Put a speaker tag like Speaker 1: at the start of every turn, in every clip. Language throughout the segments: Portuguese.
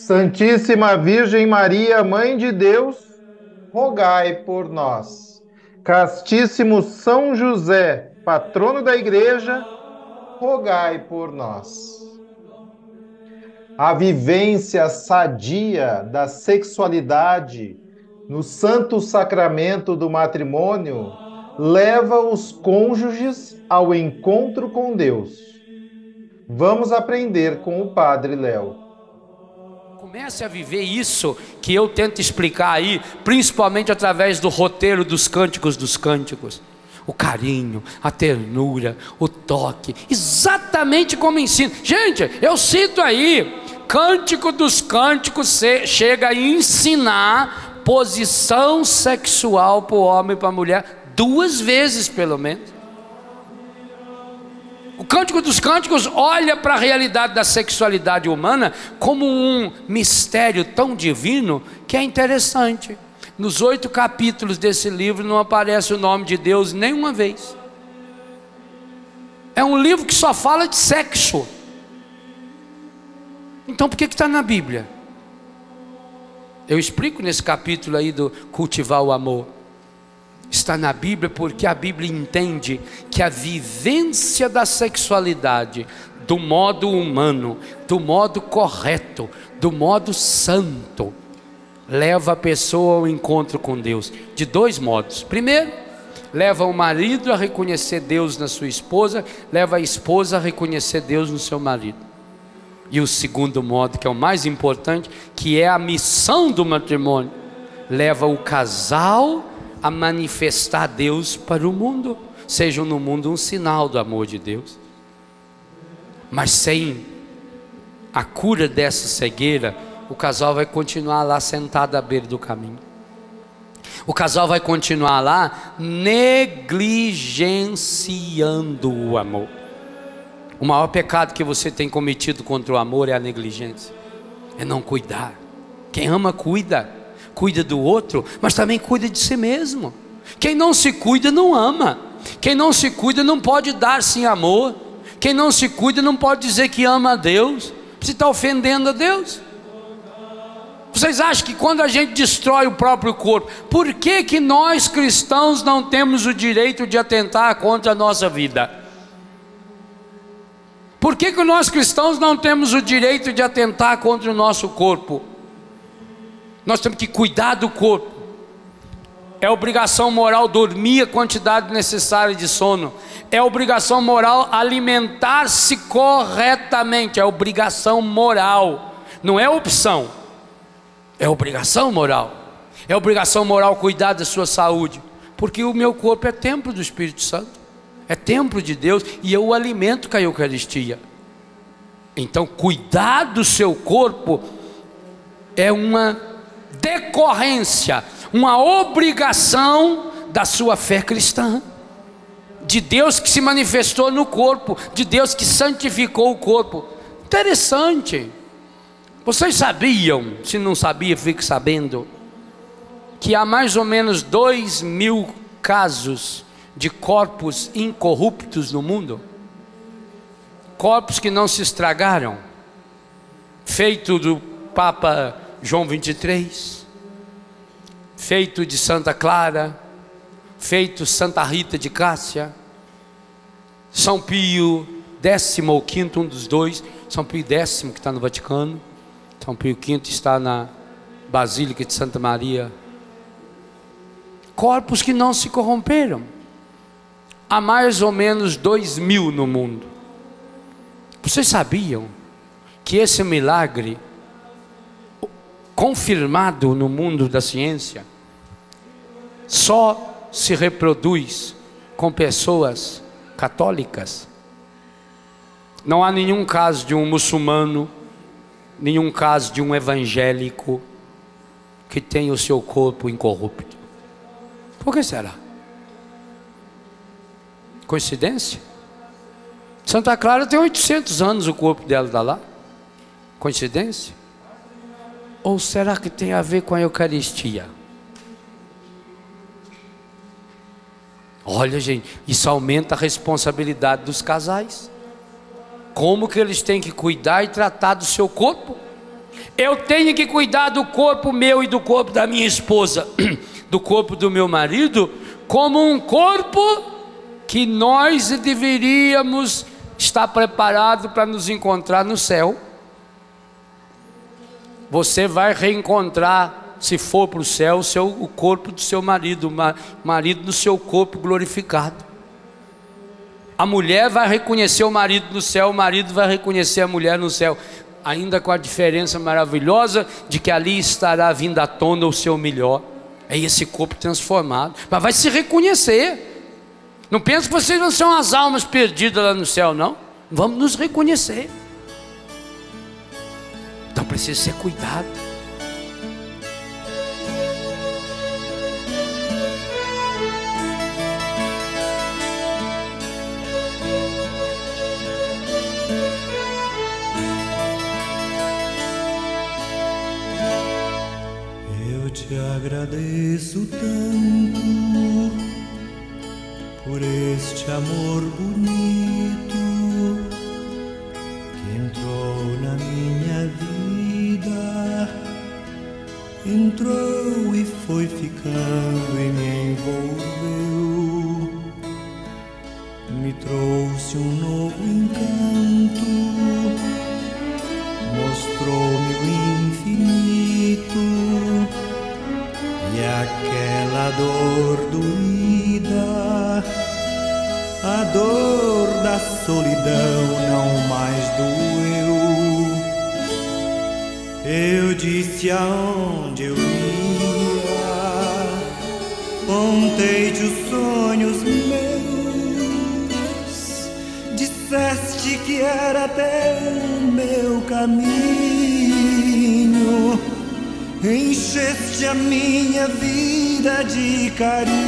Speaker 1: Santíssima Virgem Maria, Mãe de Deus, rogai por nós. Castíssimo São José, patrono da Igreja, rogai por nós. A vivência sadia da sexualidade no santo sacramento do matrimônio leva os cônjuges ao encontro com Deus Vamos aprender com o Padre Léo.
Speaker 2: Comece a viver isso que eu tento explicar aí, principalmente através do roteiro dos cânticos dos cânticos. O carinho, a ternura, o toque, exatamente como ensino. Gente, eu cito aí, Cântico dos Cânticos chega a ensinar posição sexual para o homem e para a mulher, duas vezes pelo menos. Cântico dos Cânticos olha para a realidade da sexualidade humana como um mistério tão divino que é interessante. Nos oito capítulos desse livro não aparece o nome de Deus nenhuma vez. É um livro que só fala de sexo. Então por que está na Bíblia? Eu explico nesse capítulo aí do cultivar o amor está na Bíblia porque a Bíblia entende que a vivência da sexualidade do modo humano, do modo correto, do modo santo, leva a pessoa ao encontro com Deus de dois modos. Primeiro, leva o marido a reconhecer Deus na sua esposa, leva a esposa a reconhecer Deus no seu marido. E o segundo modo, que é o mais importante, que é a missão do matrimônio, leva o casal a manifestar Deus para o mundo, sejam no mundo um sinal do amor de Deus. Mas sem a cura dessa cegueira, o casal vai continuar lá sentado à beira do caminho. O casal vai continuar lá negligenciando o amor. O maior pecado que você tem cometido contra o amor é a negligência, é não cuidar. Quem ama, cuida cuida do outro, mas também cuida de si mesmo. Quem não se cuida não ama. Quem não se cuida não pode dar sim amor. Quem não se cuida não pode dizer que ama a Deus. Você está ofendendo a Deus. Vocês acham que quando a gente destrói o próprio corpo, por que, que nós cristãos não temos o direito de atentar contra a nossa vida? Por que, que nós cristãos não temos o direito de atentar contra o nosso corpo? Nós temos que cuidar do corpo. É obrigação moral dormir a quantidade necessária de sono. É obrigação moral alimentar-se corretamente. É obrigação moral. Não é opção. É obrigação moral. É obrigação moral cuidar da sua saúde. Porque o meu corpo é templo do Espírito Santo. É templo de Deus e eu o alimento com a Eucaristia. Então, cuidar do seu corpo é uma decorrência, uma obrigação da sua fé cristã. De Deus que se manifestou no corpo, de Deus que santificou o corpo. Interessante. Vocês sabiam, se não sabia, fique sabendo, que há mais ou menos dois mil casos de corpos incorruptos no mundo? Corpos que não se estragaram, feito do Papa João 23, feito de Santa Clara, feito Santa Rita de Cássia, São Pio décimo ou quinto, um dos dois, São Pio décimo que está no Vaticano, São Pio quinto está na Basílica de Santa Maria. Corpos que não se corromperam. Há mais ou menos dois mil no mundo. Vocês sabiam que esse milagre, confirmado no mundo da ciência, só se reproduz com pessoas católicas? Não há nenhum caso de um muçulmano, nenhum caso de um evangélico que tenha o seu corpo incorrupto. Por que será? Coincidência? Santa Clara tem 800 anos, o corpo dela está lá. Coincidência? Ou será que tem a ver com a Eucaristia? Olha, gente, isso aumenta a responsabilidade dos casais como que eles têm que cuidar e tratar do seu corpo. Eu tenho que cuidar do corpo meu e do corpo da minha esposa, do corpo do meu marido, como um corpo que nós deveríamos estar preparado para nos encontrar no céu. Você vai reencontrar, se for para o céu, o, corpo do seu marido, o marido no seu corpo glorificado. A mulher vai reconhecer o marido no céu, o marido vai reconhecer a mulher no céu, ainda com a diferença maravilhosa de que ali estará vindo à tona o seu melhor. É esse corpo transformado, mas vai se reconhecer. Não pensa que vocês vão ser umas almas perdidas lá no céu, não. Vamos nos reconhecer. Precisa ser cuidado.
Speaker 3: agradeço tanto por este amor bonito entrou e foi ficando e me envolveu, me trouxe um novo encanto, mostrou-me o infinito e aquela dor doída, a dor da solidão não mais doeu. Eu disse aonde eu ia, contei-te os sonhos meus, disseste que era o meu caminho. Encheste a minha vida de carinho,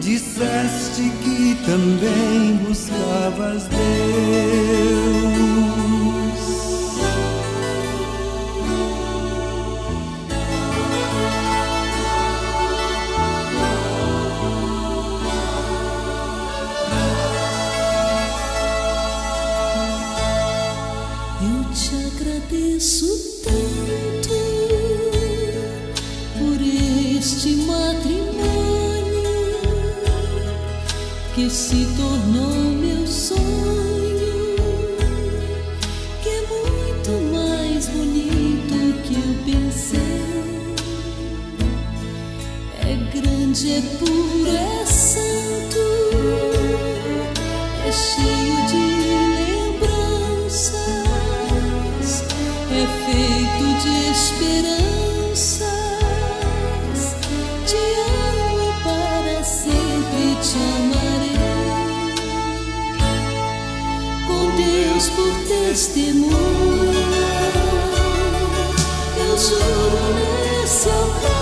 Speaker 3: disseste que também buscavas Deus.
Speaker 4: Se tornou meu sonho, que é muito mais bonito que eu pensei. É grande, é puro, é por testemunha, eu juro nesse altar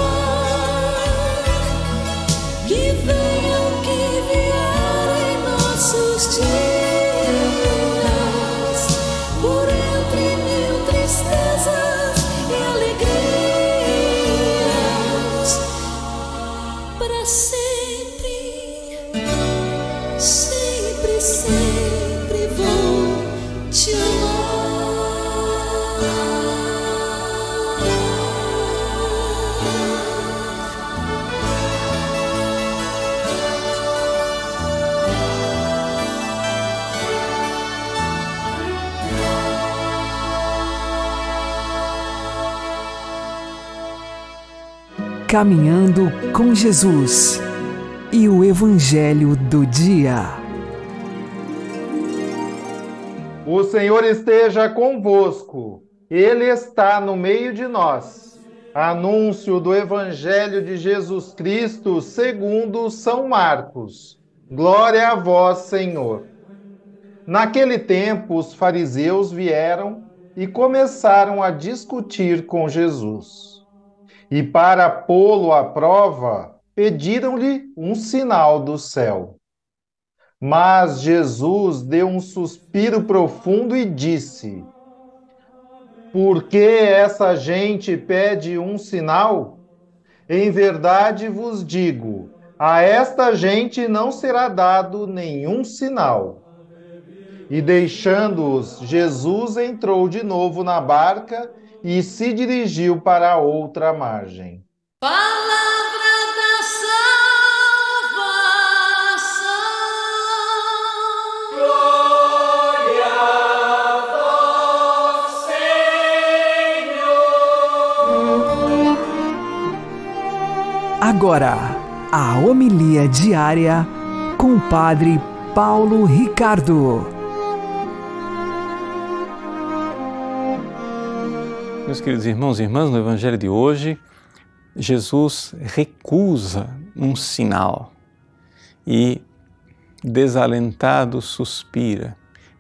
Speaker 5: Caminhando com Jesus e o Evangelho do Dia.
Speaker 1: O Senhor esteja convosco, Ele está no meio de nós. Anúncio do Evangelho de Jesus Cristo segundo São Marcos. Glória a vós, Senhor. Naquele tempo, os fariseus vieram e começaram a discutir com Jesus. E para pô-lo à prova, pediram-lhe um sinal do céu. Mas Jesus deu um suspiro profundo e disse: Por que essa gente pede um sinal? Em verdade vos digo, a esta gente não será dado nenhum sinal. E deixando-os, Jesus entrou de novo na barca e se dirigiu para a outra margem.
Speaker 6: Palavra da salvação. Glória a vós, Senhor.
Speaker 5: Agora, a homilia diária com o Padre Paulo Ricardo.
Speaker 7: Meus queridos irmãos e irmãs, no Evangelho de hoje, Jesus recusa um sinal e, desalentado, suspira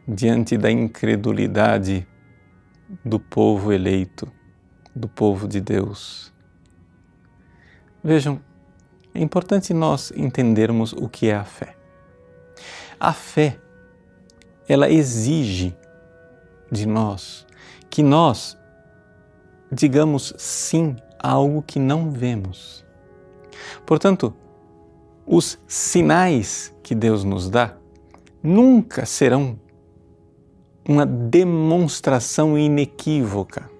Speaker 7: diante da incredulidade do povo eleito, do povo de Deus. Vejam, é importante nós entendermos o que é a fé. A fé, ela exige de nós que nós digamos sim a algo que não vemos. Portanto, os sinais que Deus nos dá nunca serão uma demonstração inequívoca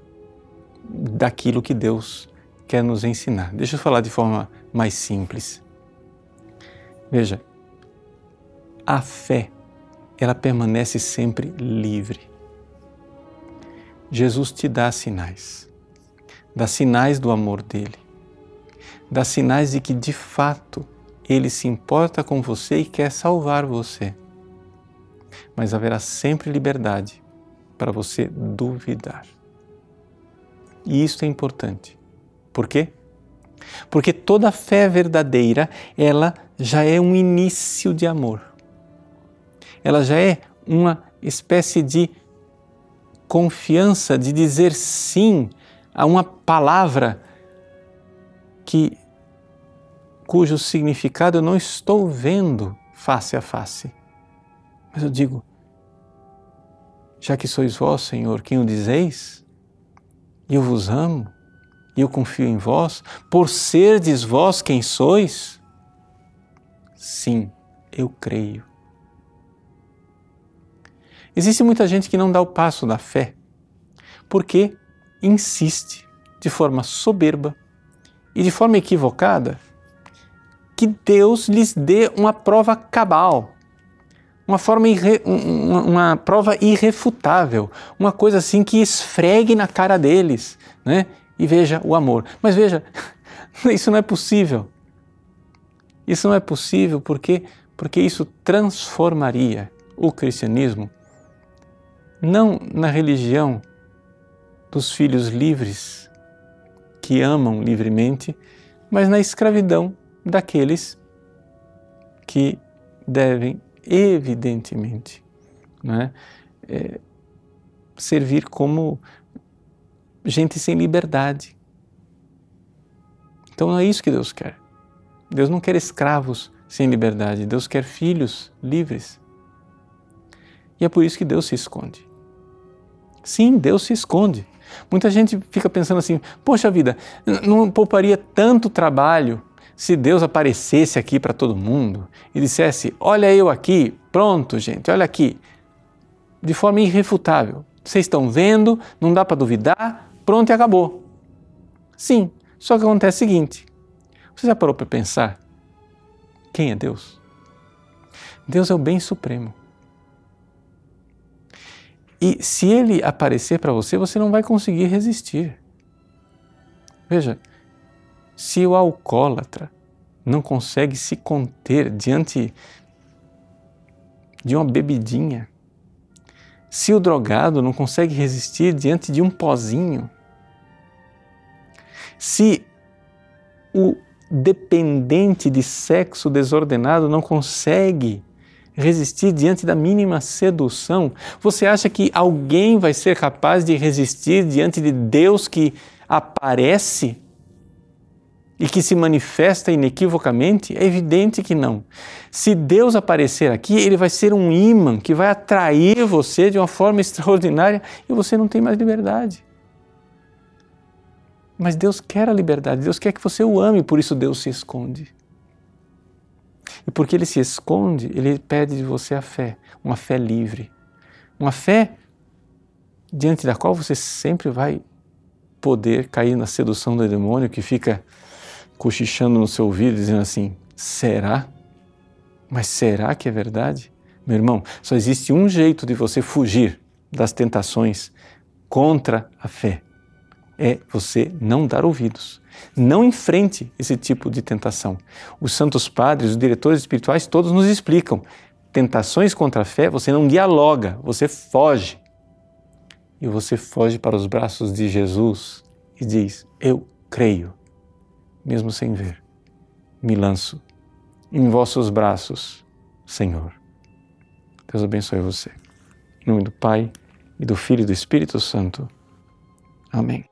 Speaker 7: daquilo que Deus quer nos ensinar. Deixa eu falar de forma mais simples. Veja, a fé, ela permanece sempre livre. Jesus te dá sinais dá sinais do amor dele, dá sinais de que de fato ele se importa com você e quer salvar você. Mas haverá sempre liberdade para você duvidar. E isso é importante. Por quê? Porque toda fé verdadeira, ela já é um início de amor. Ela já é uma espécie de confiança de dizer sim a uma palavra que cujo significado eu não estou vendo face a face. Mas eu digo, já que sois vós, Senhor, quem o dizeis, e eu vos amo, e eu confio em vós, por serdes vós quem sois, sim, eu creio. Existe muita gente que não dá o passo da fé, porque insiste de forma soberba e de forma equivocada que Deus lhes dê uma prova cabal, uma, forma irre, uma, uma, prova irrefutável, uma coisa assim que esfregue na cara deles né? e veja o amor. Mas veja, isso não é possível. Isso não é possível porque, porque isso transformaria o cristianismo não na religião dos filhos livres que amam livremente, mas na escravidão daqueles que devem, evidentemente, né, é, servir como gente sem liberdade. Então não é isso que Deus quer. Deus não quer escravos sem liberdade, Deus quer filhos livres. E é por isso que Deus se esconde. Sim, Deus se esconde. Muita gente fica pensando assim: poxa vida, não pouparia tanto trabalho se Deus aparecesse aqui para todo mundo e dissesse: olha eu aqui, pronto, gente, olha aqui, de forma irrefutável. Vocês estão vendo, não dá para duvidar, pronto e acabou. Sim, só que acontece o seguinte: você já parou para pensar quem é Deus? Deus é o bem supremo. E se ele aparecer para você, você não vai conseguir resistir. Veja,
Speaker 6: Se o alcoólatra não consegue se conter diante de uma bebidinha, se o drogado não consegue resistir diante de um pozinho, se o dependente de sexo desordenado não consegue resistir diante da mínima sedução, você acha que alguém vai ser capaz de resistir diante de Deus que aparece e que se manifesta inequivocamente? É evidente que não. Se Deus aparecer aqui, ele vai ser um imã que vai atrair você de uma forma extraordinária e você não tem mais liberdade. Mas Deus quer a liberdade, Deus quer que você o ame, por isso Deus se esconde. E porque ele se esconde, ele pede de você a fé, uma fé livre. Uma fé diante da qual você sempre vai poder cair na sedução do demônio que fica cochichando no seu ouvido, dizendo assim: será? Mas será que é verdade? Meu irmão, só existe um jeito de você fugir das tentações contra a fé: é você não dar ouvidos. Não enfrente esse tipo de tentação. Os santos padres, os diretores espirituais, todos nos explicam. Tentações contra a fé, você não dialoga, você foge. E você foge para os braços de Jesus e diz: Eu creio, mesmo sem ver. Me lanço em vossos braços, Senhor. Deus abençoe você. Em nome do Pai, e do Filho e do Espírito Santo. Amém.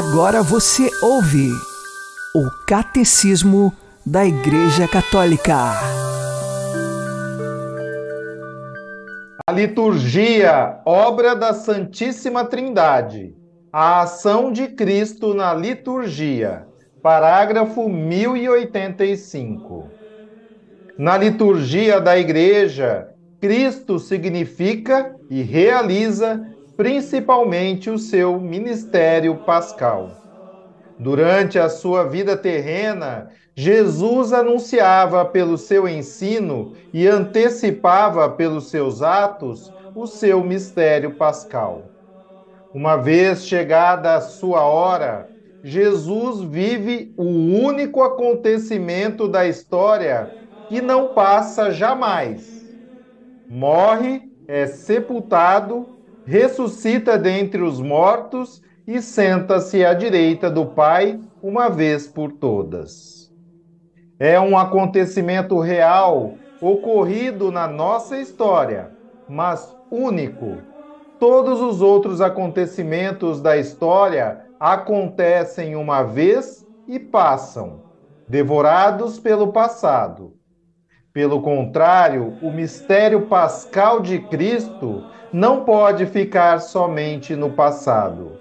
Speaker 5: Agora você ouve o Catecismo da Igreja Católica.
Speaker 1: A liturgia, obra da Santíssima Trindade. A ação de Cristo na liturgia. Parágrafo 1085. Na liturgia da Igreja, Cristo significa e realiza principalmente o seu ministério pascal. Durante a sua vida terrena, Jesus anunciava pelo seu ensino e antecipava pelos seus atos o seu mistério pascal. Uma vez chegada a sua hora, Jesus vive o único acontecimento da história que não passa jamais. Morre, é sepultado ressuscita dentre os mortos e senta-se à direita do Pai uma vez por todas. É um acontecimento real ocorrido na nossa história, mas único. Todos os outros acontecimentos da história acontecem uma vez e passam, devorados pelo passado. Pelo contrário, o mistério pascal de Cristo não pode ficar somente no passado,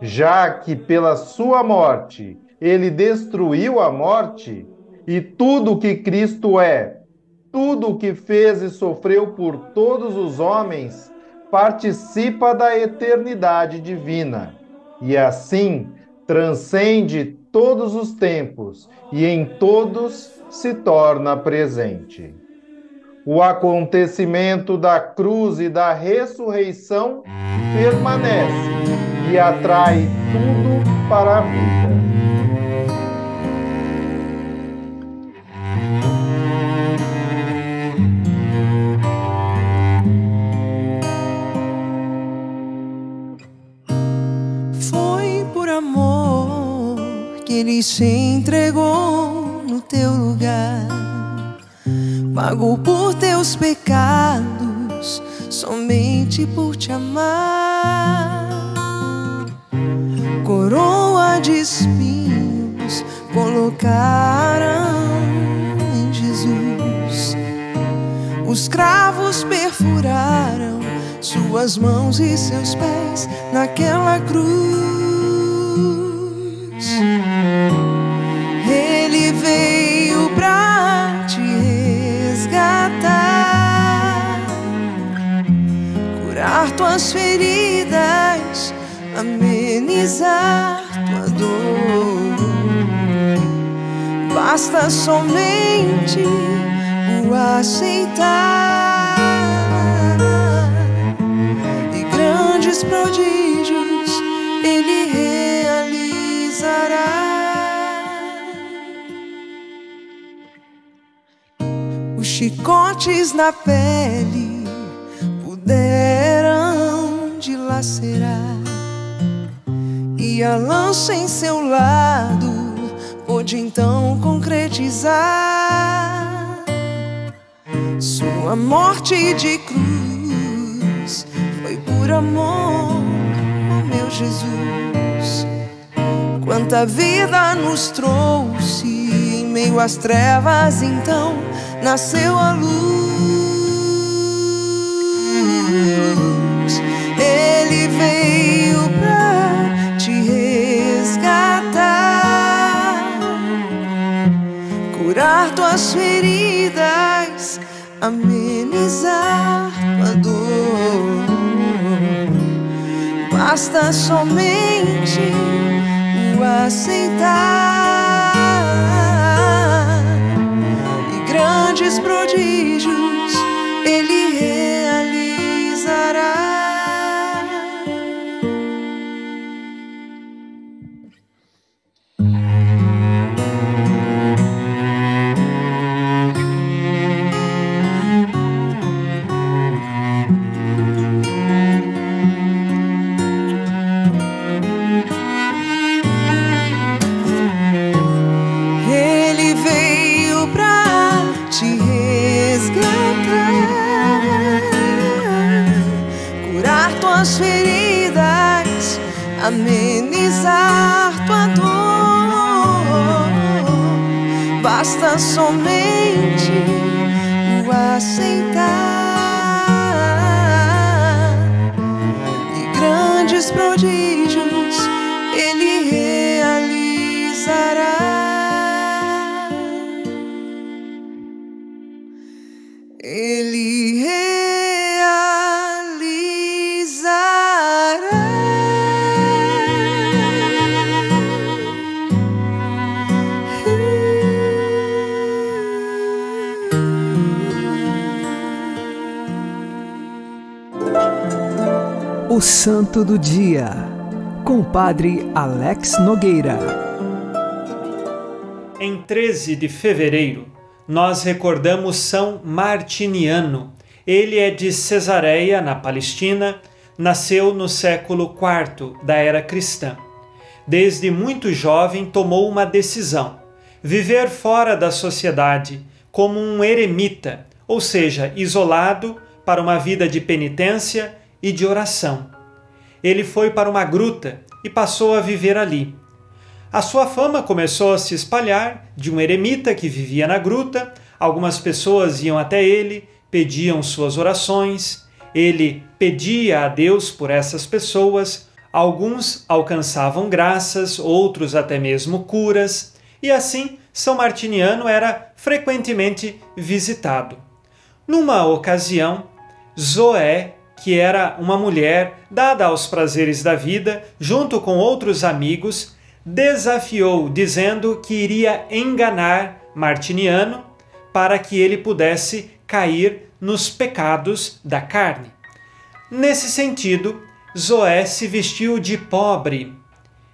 Speaker 1: já que pela sua morte ele destruiu a morte e tudo o que Cristo é, tudo o que fez e sofreu por todos os homens, participa da eternidade divina e assim transcende todos os tempos e em todos se torna presente. O acontecimento da cruz e da ressurreição permanece e atrai tudo para a vida.
Speaker 8: Foi por amor que ele se entregou no teu lugar. Pagou por teus pecados, somente por te amar. Coroa de espinhos colocaram em Jesus. Os cravos perfuraram suas mãos e seus pés naquela cruz. Tuas feridas, amenizar tua dor. Basta somente o aceitar e grandes prodígios ele realizará. Os chicotes na pele dilacerar e a lança em seu lado pôde então concretizar sua morte de cruz foi por amor, meu Jesus. Quanta vida nos trouxe em meio às trevas, então nasceu a luz. Tuas feridas, amenizar tua dor. Basta somente o aceitar e grandes prodígios ele
Speaker 5: Santo do Dia, com o Padre Alex Nogueira.
Speaker 9: Em 13 de fevereiro, nós recordamos São Martiniano. Ele é de Cesareia, na Palestina, nasceu no século IV da era cristã. Desde muito jovem tomou uma decisão: viver fora da sociedade, como um eremita, ou seja, isolado para uma vida de penitência e de oração. Ele foi para uma gruta e passou a viver ali. A sua fama começou a se espalhar de um eremita que vivia na gruta. Algumas pessoas iam até ele, pediam suas orações. Ele pedia a Deus por essas pessoas. Alguns alcançavam graças, outros até mesmo curas. E assim, São Martiniano era frequentemente visitado. Numa ocasião, Zoé, que era uma mulher dada aos prazeres da vida, junto com outros amigos, desafiou, dizendo que iria enganar Martiniano para que ele pudesse cair nos pecados da carne. Nesse sentido, Zoé se vestiu de pobre.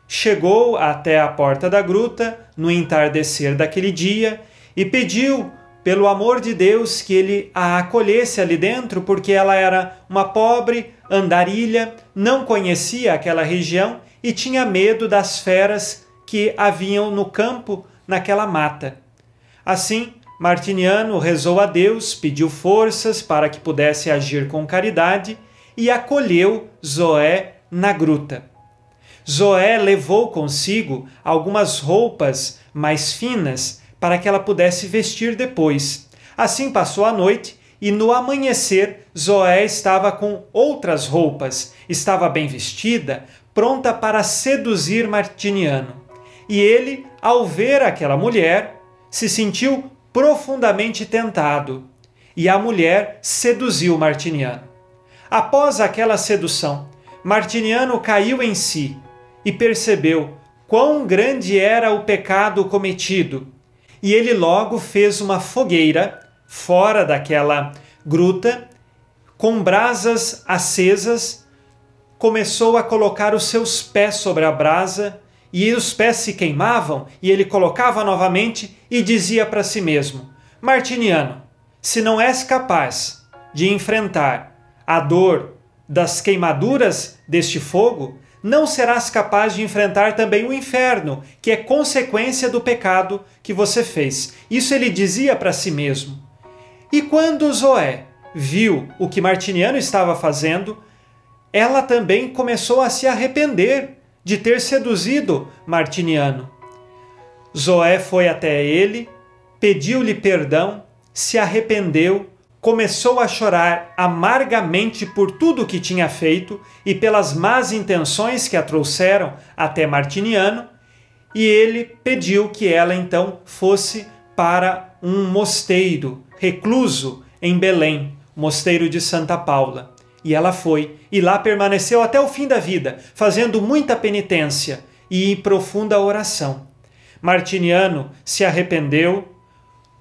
Speaker 9: Chegou até a porta da gruta no entardecer daquele dia e pediu pelo amor de Deus, que ele a acolhesse ali dentro, porque ela era uma pobre andarilha, não conhecia aquela região e tinha medo das feras que haviam no campo naquela mata. Assim, Martiniano rezou a Deus, pediu forças para que pudesse agir com caridade e acolheu Zoé na gruta. Zoé levou consigo algumas roupas mais finas para que ela pudesse vestir depois. Assim passou a noite e no amanhecer Zoé estava com outras roupas, estava bem vestida, pronta para seduzir Martiniano. E ele, ao ver aquela mulher, se sentiu profundamente tentado, e a mulher seduziu Martiniano. Após aquela sedução, Martiniano caiu em si e percebeu quão grande era o pecado cometido e ele logo fez uma fogueira fora daquela gruta, com brasas acesas, começou a colocar os seus pés sobre a brasa, e os pés se queimavam, e ele colocava novamente e dizia para si mesmo: Martiniano, se não és capaz de enfrentar a dor das queimaduras deste fogo, não serás capaz de enfrentar também o inferno, que é consequência do pecado que você fez. Isso ele dizia para si mesmo. E quando Zoé viu o que Martiniano estava fazendo, ela também começou a se arrepender de ter seduzido Martiniano. Zoé foi até ele, pediu-lhe perdão, se arrependeu começou a chorar amargamente por tudo o que tinha feito e pelas más intenções que a trouxeram até Martiniano, e ele pediu que ela então fosse para um mosteiro recluso em Belém, mosteiro de Santa Paula. E ela foi, e lá permaneceu até o fim da vida, fazendo muita penitência e profunda oração. Martiniano se arrependeu,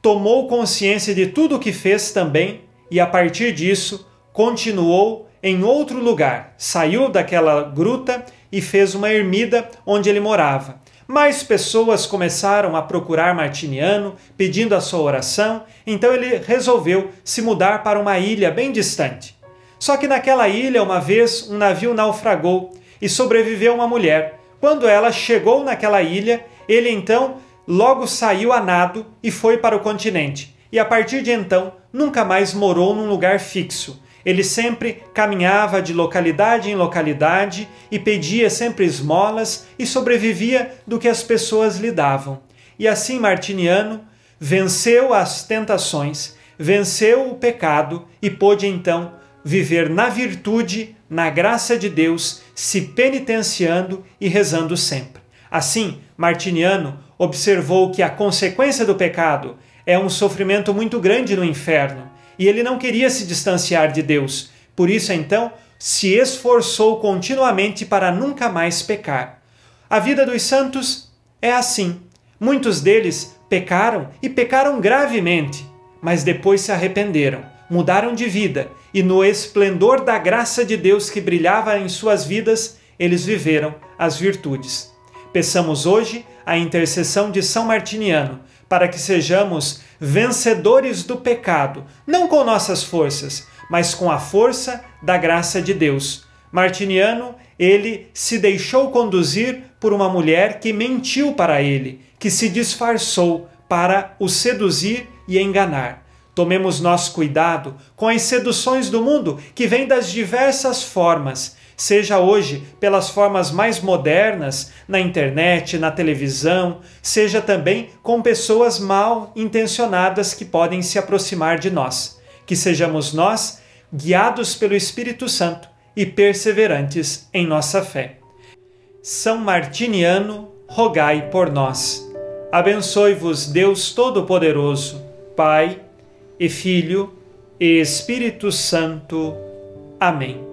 Speaker 9: tomou consciência de tudo o que fez também e a partir disso continuou em outro lugar. Saiu daquela gruta e fez uma ermida onde ele morava. Mais pessoas começaram a procurar Martiniano, pedindo a sua oração, então ele resolveu se mudar para uma ilha bem distante. Só que naquela ilha, uma vez, um navio naufragou e sobreviveu uma mulher. Quando ela chegou naquela ilha, ele então logo saiu a nado e foi para o continente. E a partir de então, nunca mais morou num lugar fixo. Ele sempre caminhava de localidade em localidade e pedia sempre esmolas e sobrevivia do que as pessoas lhe davam. E assim Martiniano venceu as tentações, venceu o pecado e pôde então viver na virtude, na graça de Deus, se penitenciando e rezando sempre. Assim, Martiniano observou que a consequência do pecado é um sofrimento muito grande no inferno e ele não queria se distanciar de Deus. Por isso, então, se esforçou continuamente para nunca mais pecar. A vida dos santos é assim. Muitos deles pecaram e pecaram gravemente, mas depois se arrependeram, mudaram de vida e, no esplendor da graça de Deus que brilhava em suas vidas, eles viveram as virtudes. Peçamos hoje a intercessão de São Martiniano para que sejamos vencedores do pecado, não com nossas forças, mas com a força da graça de Deus. Martiniano, ele se deixou conduzir por uma mulher que mentiu para ele, que se disfarçou para o seduzir e enganar. Tomemos nosso cuidado com as seduções do mundo que vêm das diversas formas, seja hoje pelas formas mais modernas, na internet, na televisão, seja também com pessoas mal intencionadas que podem se aproximar de nós. Que sejamos nós guiados pelo Espírito Santo e perseverantes em nossa fé. São Martiniano, rogai por nós. Abençoe-vos Deus Todo-Poderoso, Pai e Filho e Espírito Santo. Amém.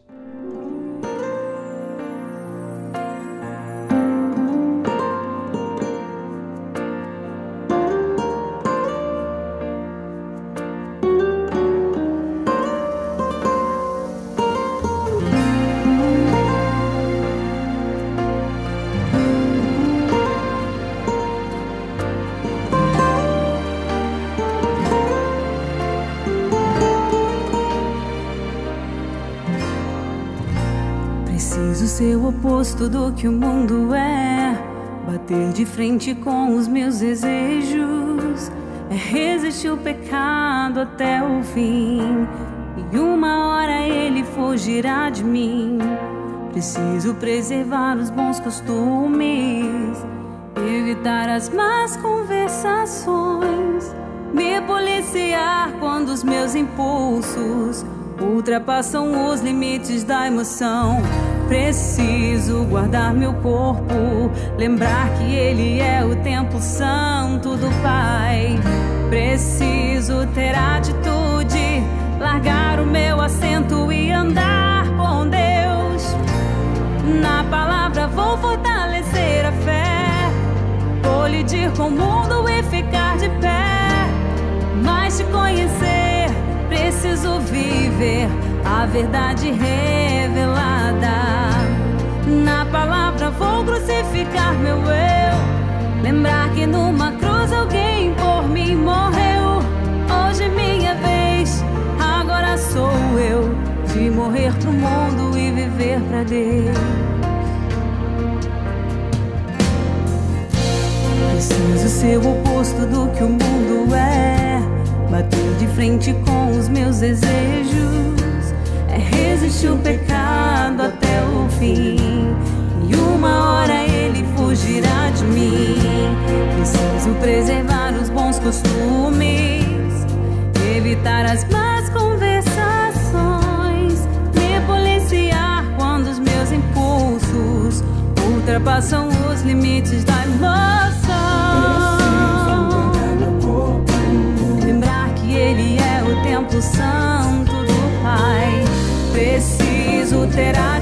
Speaker 6: O oposto do que o mundo é. Bater de frente com os meus desejos. É resistir o pecado até o fim. E uma hora ele fugirá de mim. Preciso preservar os bons costumes. Evitar as más conversações. Me policiar quando os meus impulsos ultrapassam os limites da emoção. Preciso guardar meu corpo, lembrar que ele é o templo santo do Pai. Preciso ter atitude, largar o meu assento e andar com Deus. Na palavra vou fortalecer a fé, colidir com o mundo e ficar de pé. Mas te conhecer, preciso viver a verdade revelada. Na palavra vou crucificar meu eu. Lembrar que numa cruz alguém por mim morreu. Hoje minha vez, agora sou eu. De morrer pro mundo e viver pra Deus. Preciso ser o oposto do que o mundo é. Bater de frente com os meus desejos. É resistir o pecado até o fim. E uma hora ele fugirá de mim. Preciso preservar os bons costumes. Evitar as más conversações. Me policiar quando os meus impulsos ultrapassam os limites da Preciso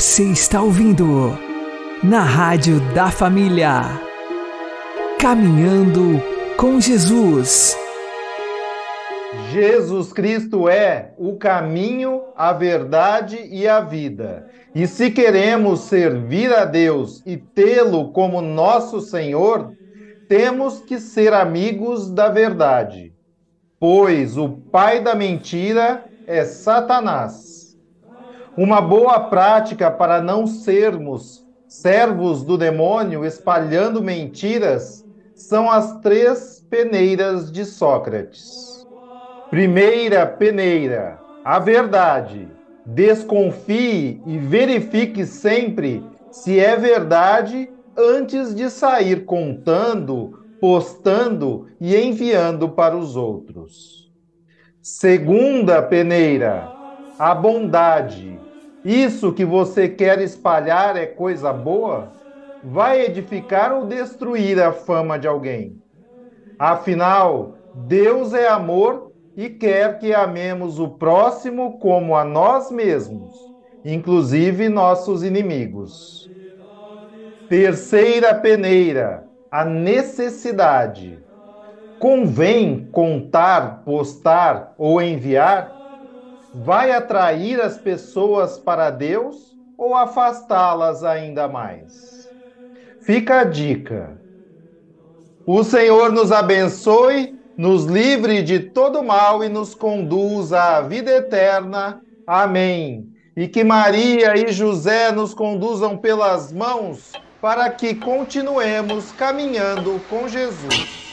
Speaker 5: Você está ouvindo na Rádio da Família. Caminhando com Jesus.
Speaker 1: Jesus Cristo é o caminho, a verdade e a vida. E se queremos servir a Deus e tê-lo como nosso Senhor, temos que ser amigos da verdade. Pois o pai da mentira é Satanás. Uma boa prática para não sermos servos do demônio espalhando mentiras são as três peneiras de Sócrates. Primeira peneira, a verdade. Desconfie e verifique sempre se é verdade antes de sair contando, postando e enviando para os outros. Segunda peneira, a bondade. Isso que você quer espalhar é coisa boa? Vai edificar ou destruir a fama de alguém? Afinal, Deus é amor e quer que amemos o próximo como a nós mesmos, inclusive nossos inimigos. Terceira peneira, a necessidade. Convém contar, postar ou enviar? Vai atrair as pessoas para Deus ou afastá-las ainda mais? Fica a dica. O Senhor nos abençoe, nos livre de todo mal e nos conduza à vida eterna. Amém. E que Maria e José nos conduzam pelas mãos para que continuemos caminhando com Jesus.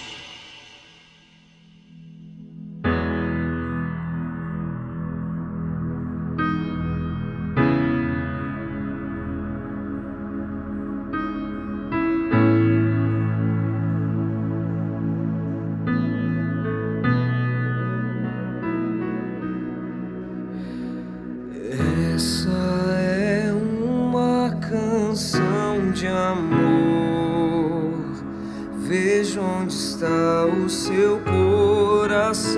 Speaker 10: Essa é uma canção de amor. Veja onde está o seu coração.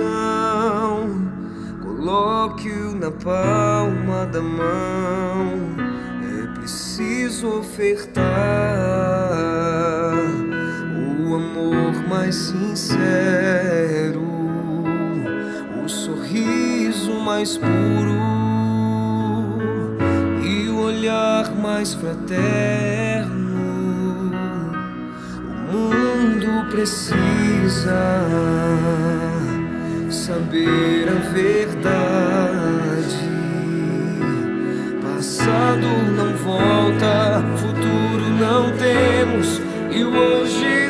Speaker 10: Coloque-o na palma da mão. É preciso ofertar o amor mais sincero, o sorriso mais puro mais fraterno. O mundo precisa saber a verdade. Passado não volta, futuro não temos e hoje